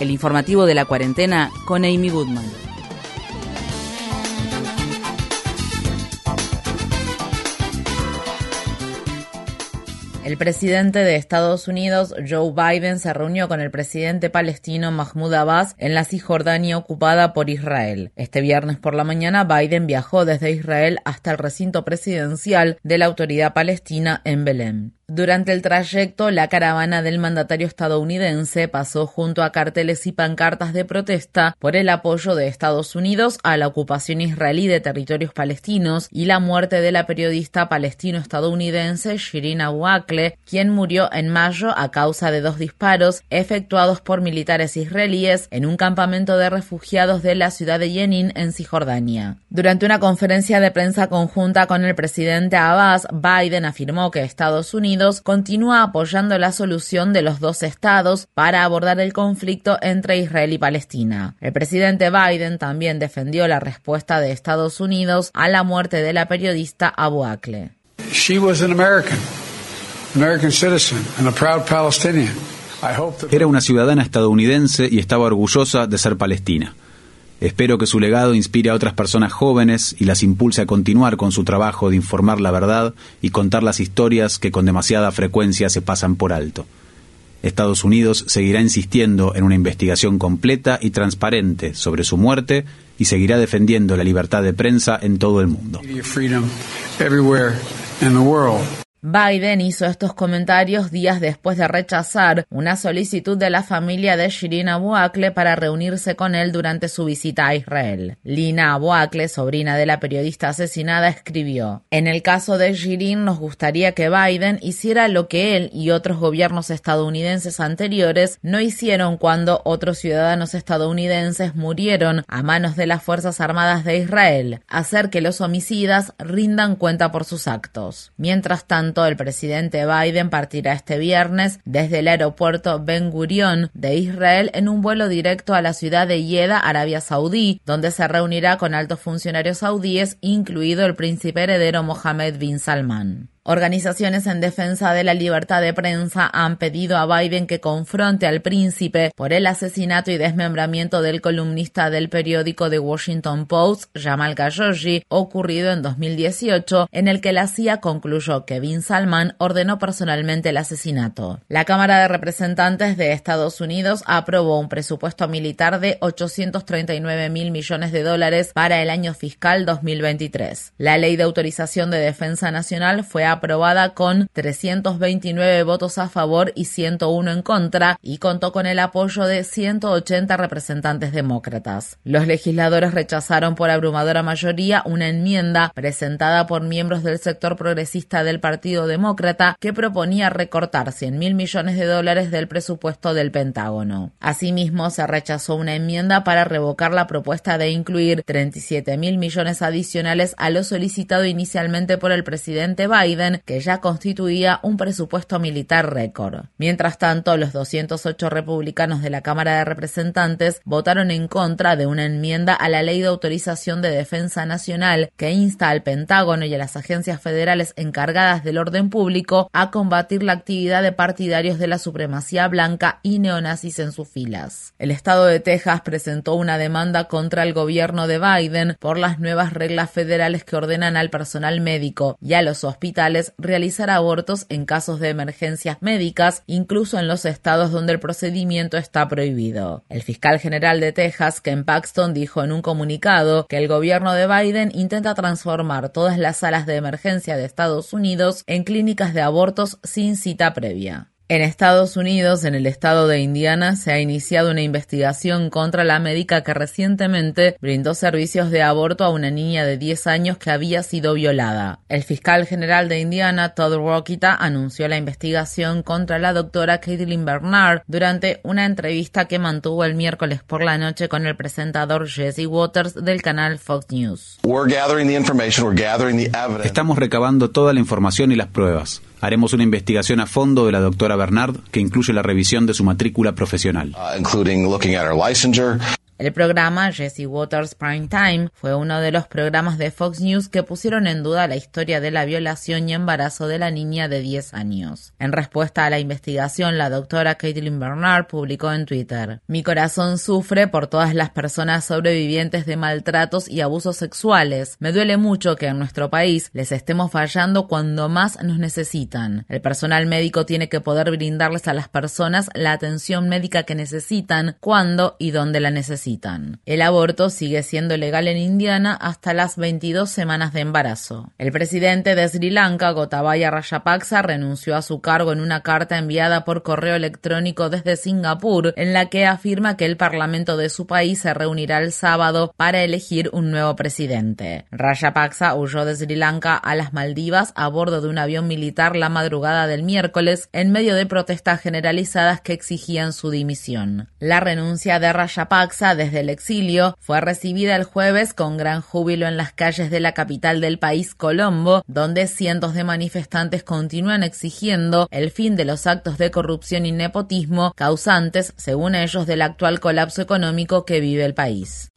el informativo de la cuarentena con Amy Goodman. El presidente de Estados Unidos, Joe Biden, se reunió con el presidente palestino Mahmoud Abbas en la Cisjordania ocupada por Israel. Este viernes por la mañana, Biden viajó desde Israel hasta el recinto presidencial de la autoridad palestina en Belén. Durante el trayecto, la caravana del mandatario estadounidense pasó junto a carteles y pancartas de protesta por el apoyo de Estados Unidos a la ocupación israelí de territorios palestinos y la muerte de la periodista palestino-estadounidense Shirin Abu quien murió en mayo a causa de dos disparos efectuados por militares israelíes en un campamento de refugiados de la ciudad de Jenin en Cisjordania. Durante una conferencia de prensa conjunta con el presidente Abbas, Biden afirmó que Estados Unidos continúa apoyando la solución de los dos estados para abordar el conflicto entre Israel y Palestina. El presidente Biden también defendió la respuesta de Estados Unidos a la muerte de la periodista Abu Akleh. Era una ciudadana estadounidense y estaba orgullosa de ser palestina. Espero que su legado inspire a otras personas jóvenes y las impulse a continuar con su trabajo de informar la verdad y contar las historias que con demasiada frecuencia se pasan por alto. Estados Unidos seguirá insistiendo en una investigación completa y transparente sobre su muerte y seguirá defendiendo la libertad de prensa en todo el mundo. Biden hizo estos comentarios días después de rechazar una solicitud de la familia de Shirin Abu Akleh para reunirse con él durante su visita a Israel. Lina Abu Akleh, sobrina de la periodista asesinada, escribió: En el caso de Shirin, nos gustaría que Biden hiciera lo que él y otros gobiernos estadounidenses anteriores no hicieron cuando otros ciudadanos estadounidenses murieron a manos de las Fuerzas Armadas de Israel, hacer que los homicidas rindan cuenta por sus actos. Mientras tanto, el presidente Biden partirá este viernes desde el aeropuerto Ben Gurion de Israel en un vuelo directo a la ciudad de Jeddah, Arabia Saudí, donde se reunirá con altos funcionarios saudíes, incluido el príncipe heredero Mohammed bin Salman. Organizaciones en defensa de la libertad de prensa han pedido a Biden que confronte al príncipe por el asesinato y desmembramiento del columnista del periódico The Washington Post, Jamal Khashoggi, ocurrido en 2018, en el que la CIA concluyó que Bin Salman ordenó personalmente el asesinato. La Cámara de Representantes de Estados Unidos aprobó un presupuesto militar de 839 mil millones de dólares para el año fiscal 2023. La Ley de Autorización de Defensa Nacional fue aprobada aprobada con 329 votos a favor y 101 en contra y contó con el apoyo de 180 representantes demócratas. Los legisladores rechazaron por abrumadora mayoría una enmienda presentada por miembros del sector progresista del Partido Demócrata que proponía recortar 100 mil millones de dólares del presupuesto del Pentágono. Asimismo, se rechazó una enmienda para revocar la propuesta de incluir 37 mil millones adicionales a lo solicitado inicialmente por el presidente Biden que ya constituía un presupuesto militar récord. Mientras tanto, los 208 republicanos de la Cámara de Representantes votaron en contra de una enmienda a la Ley de Autorización de Defensa Nacional que insta al Pentágono y a las agencias federales encargadas del orden público a combatir la actividad de partidarios de la supremacía blanca y neonazis en sus filas. El estado de Texas presentó una demanda contra el gobierno de Biden por las nuevas reglas federales que ordenan al personal médico y a los hospitales realizar abortos en casos de emergencias médicas, incluso en los estados donde el procedimiento está prohibido. El fiscal general de Texas, Ken Paxton, dijo en un comunicado que el gobierno de Biden intenta transformar todas las salas de emergencia de Estados Unidos en clínicas de abortos sin cita previa. En Estados Unidos, en el estado de Indiana, se ha iniciado una investigación contra la médica que recientemente brindó servicios de aborto a una niña de 10 años que había sido violada. El fiscal general de Indiana, Todd Rokita, anunció la investigación contra la doctora Caitlin Bernard durante una entrevista que mantuvo el miércoles por la noche con el presentador Jesse Waters del canal Fox News. Estamos recabando toda la información y las pruebas. Haremos una investigación a fondo de la doctora Bernard que incluye la revisión de su matrícula profesional. Uh, el programa Jesse Waters Prime Time fue uno de los programas de Fox News que pusieron en duda la historia de la violación y embarazo de la niña de 10 años. En respuesta a la investigación, la doctora Caitlin Bernard publicó en Twitter: Mi corazón sufre por todas las personas sobrevivientes de maltratos y abusos sexuales. Me duele mucho que en nuestro país les estemos fallando cuando más nos necesitan. El personal médico tiene que poder brindarles a las personas la atención médica que necesitan, cuando y donde la necesitan. El aborto sigue siendo legal en Indiana hasta las 22 semanas de embarazo. El presidente de Sri Lanka, Gotabaya Rajapaksa, renunció a su cargo en una carta enviada por correo electrónico desde Singapur, en la que afirma que el parlamento de su país se reunirá el sábado para elegir un nuevo presidente. Rajapaksa huyó de Sri Lanka a las Maldivas a bordo de un avión militar la madrugada del miércoles en medio de protestas generalizadas que exigían su dimisión. La renuncia de Rajapaksa desde el exilio, fue recibida el jueves con gran júbilo en las calles de la capital del país, Colombo, donde cientos de manifestantes continúan exigiendo el fin de los actos de corrupción y nepotismo causantes, según ellos, del actual colapso económico que vive el país.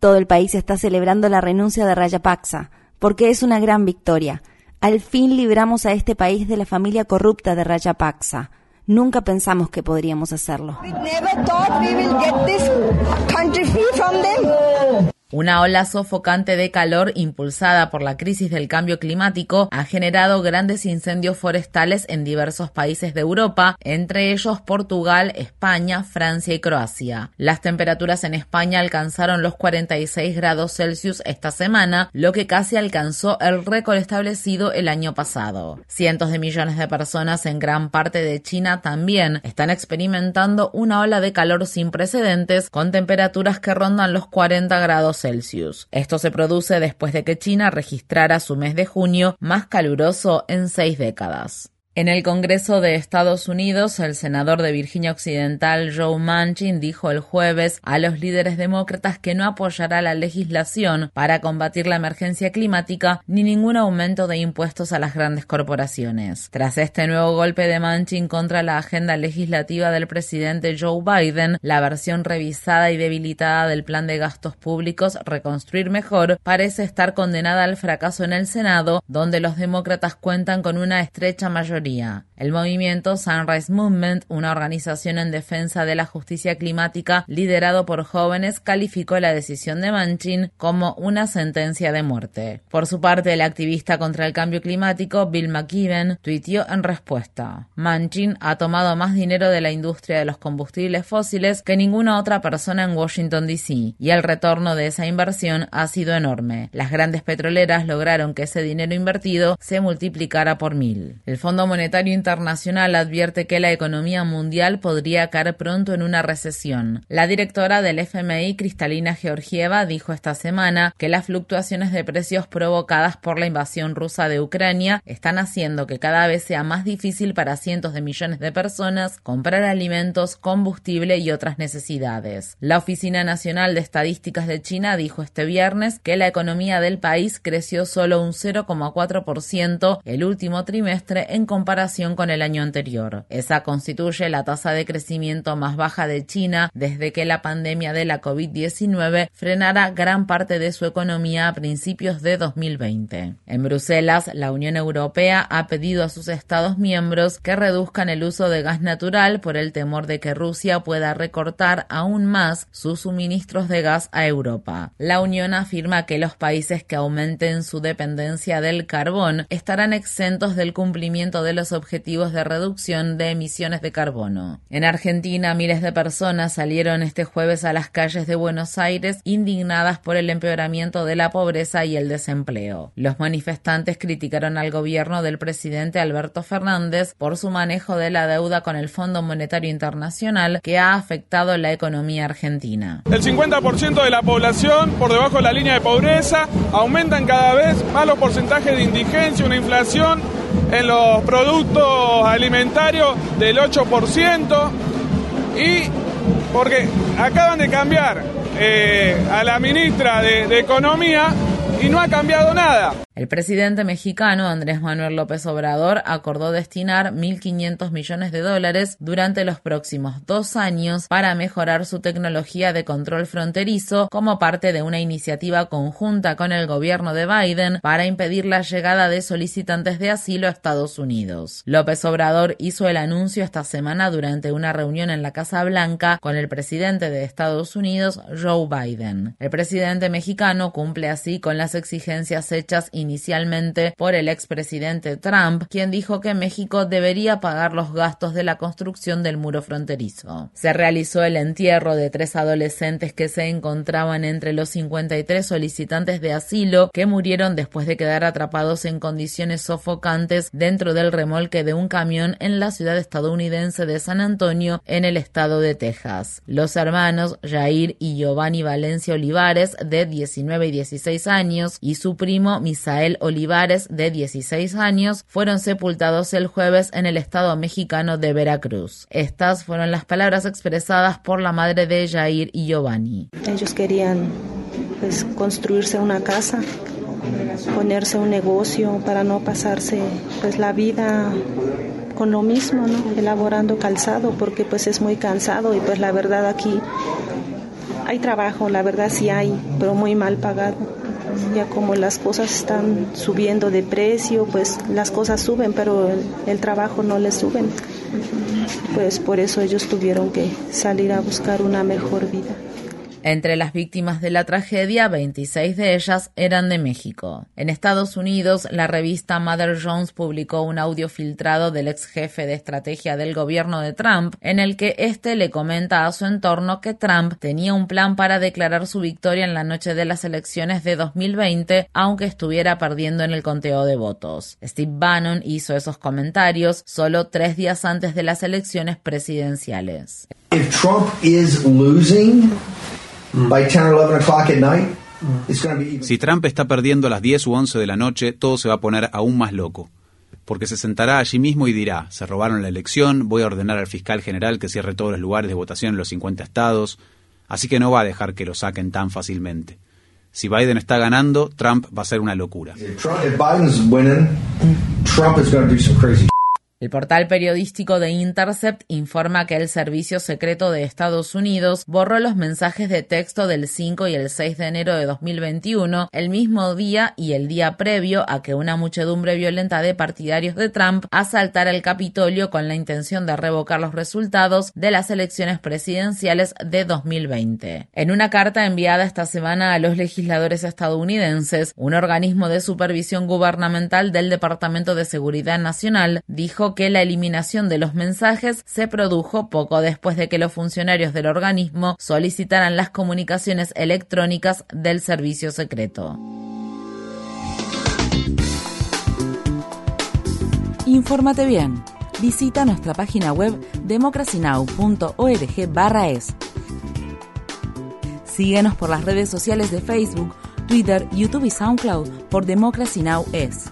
Todo el país está celebrando la renuncia de Rayapaksa, porque es una gran victoria. Al fin libramos a este país de la familia corrupta de Rayapaksa. Nunca pensamos que podríamos hacerlo. Una ola sofocante de calor impulsada por la crisis del cambio climático ha generado grandes incendios forestales en diversos países de Europa, entre ellos Portugal, España, Francia y Croacia. Las temperaturas en España alcanzaron los 46 grados Celsius esta semana, lo que casi alcanzó el récord establecido el año pasado. Cientos de millones de personas en gran parte de China también están experimentando una ola de calor sin precedentes con temperaturas que rondan los 40 grados Celsius. Esto se produce después de que China registrara su mes de junio más caluroso en seis décadas. En el Congreso de Estados Unidos, el senador de Virginia Occidental Joe Manchin dijo el jueves a los líderes demócratas que no apoyará la legislación para combatir la emergencia climática ni ningún aumento de impuestos a las grandes corporaciones. Tras este nuevo golpe de Manchin contra la agenda legislativa del presidente Joe Biden, la versión revisada y debilitada del plan de gastos públicos Reconstruir Mejor parece estar condenada al fracaso en el Senado, donde los demócratas cuentan con una estrecha mayoría María el movimiento Sunrise Movement, una organización en defensa de la justicia climática liderado por jóvenes, calificó la decisión de Manchin como una sentencia de muerte. Por su parte, el activista contra el cambio climático Bill McKibben tuiteó en respuesta: Manchin ha tomado más dinero de la industria de los combustibles fósiles que ninguna otra persona en Washington DC, y el retorno de esa inversión ha sido enorme. Las grandes petroleras lograron que ese dinero invertido se multiplicara por mil. El Fondo Monetario Internacional advierte que la economía mundial podría caer pronto en una recesión. La directora del FMI, Cristalina Georgieva, dijo esta semana que las fluctuaciones de precios provocadas por la invasión rusa de Ucrania están haciendo que cada vez sea más difícil para cientos de millones de personas comprar alimentos, combustible y otras necesidades. La Oficina Nacional de Estadísticas de China dijo este viernes que la economía del país creció solo un 0,4% el último trimestre en comparación con el año anterior. Esa constituye la tasa de crecimiento más baja de China desde que la pandemia de la COVID-19 frenara gran parte de su economía a principios de 2020. En Bruselas, la Unión Europea ha pedido a sus Estados miembros que reduzcan el uso de gas natural por el temor de que Rusia pueda recortar aún más sus suministros de gas a Europa. La Unión afirma que los países que aumenten su dependencia del carbón estarán exentos del cumplimiento de los objetivos objetivos de reducción de emisiones de carbono. En Argentina, miles de personas salieron este jueves a las calles de Buenos Aires indignadas por el empeoramiento de la pobreza y el desempleo. Los manifestantes criticaron al gobierno del presidente Alberto Fernández por su manejo de la deuda con el Fondo Monetario Internacional que ha afectado la economía argentina. El 50% de la población por debajo de la línea de pobreza, aumentan cada vez más los porcentajes de indigencia, una inflación en los productos alimentarios del 8% y porque acaban de cambiar eh, a la ministra de Economía y no ha cambiado nada. El presidente mexicano Andrés Manuel López Obrador acordó destinar 1.500 millones de dólares durante los próximos dos años para mejorar su tecnología de control fronterizo como parte de una iniciativa conjunta con el gobierno de Biden para impedir la llegada de solicitantes de asilo a Estados Unidos. López Obrador hizo el anuncio esta semana durante una reunión en la Casa Blanca con el presidente de Estados Unidos, Joe Biden. El presidente mexicano cumple así con las exigencias hechas por el expresidente Trump, quien dijo que México debería pagar los gastos de la construcción del muro fronterizo. Se realizó el entierro de tres adolescentes que se encontraban entre los 53 solicitantes de asilo que murieron después de quedar atrapados en condiciones sofocantes dentro del remolque de un camión en la ciudad estadounidense de San Antonio, en el estado de Texas. Los hermanos Jair y Giovanni Valencia Olivares, de 19 y 16 años, y su primo Misael Olivares, de 16 años, fueron sepultados el jueves en el estado mexicano de Veracruz. Estas fueron las palabras expresadas por la madre de Jair y Giovanni. Ellos querían pues, construirse una casa, ponerse un negocio para no pasarse pues la vida con lo mismo, ¿no? elaborando calzado, porque pues es muy cansado y pues la verdad aquí hay trabajo, la verdad sí hay, pero muy mal pagado ya como las cosas están subiendo de precio, pues las cosas suben, pero el, trabajo no les suben. Pues por eso ellos tuvieron que salir a buscar una mejor vida. Entre las víctimas de la tragedia, 26 de ellas eran de México. En Estados Unidos, la revista Mother Jones publicó un audio filtrado del ex jefe de estrategia del gobierno de Trump, en el que éste le comenta a su entorno que Trump tenía un plan para declarar su victoria en la noche de las elecciones de 2020, aunque estuviera perdiendo en el conteo de votos. Steve Bannon hizo esos comentarios solo tres días antes de las elecciones presidenciales. Trump si Trump está perdiendo a las 10 u 11 de la noche, todo se va a poner aún más loco. Porque se sentará allí mismo y dirá, se robaron la elección, voy a ordenar al fiscal general que cierre todos los lugares de votación en los 50 estados, así que no va a dejar que lo saquen tan fácilmente. Si Biden está ganando, Trump va a ser una locura. El portal periodístico de Intercept informa que el Servicio Secreto de Estados Unidos borró los mensajes de texto del 5 y el 6 de enero de 2021, el mismo día y el día previo a que una muchedumbre violenta de partidarios de Trump asaltara el Capitolio con la intención de revocar los resultados de las elecciones presidenciales de 2020. En una carta enviada esta semana a los legisladores estadounidenses, un organismo de supervisión gubernamental del Departamento de Seguridad Nacional dijo que la eliminación de los mensajes se produjo poco después de que los funcionarios del organismo solicitaran las comunicaciones electrónicas del servicio secreto. Infórmate bien. Visita nuestra página web democracynow.org/es. Síguenos por las redes sociales de Facebook, Twitter, YouTube y SoundCloud por Democracy Now! es.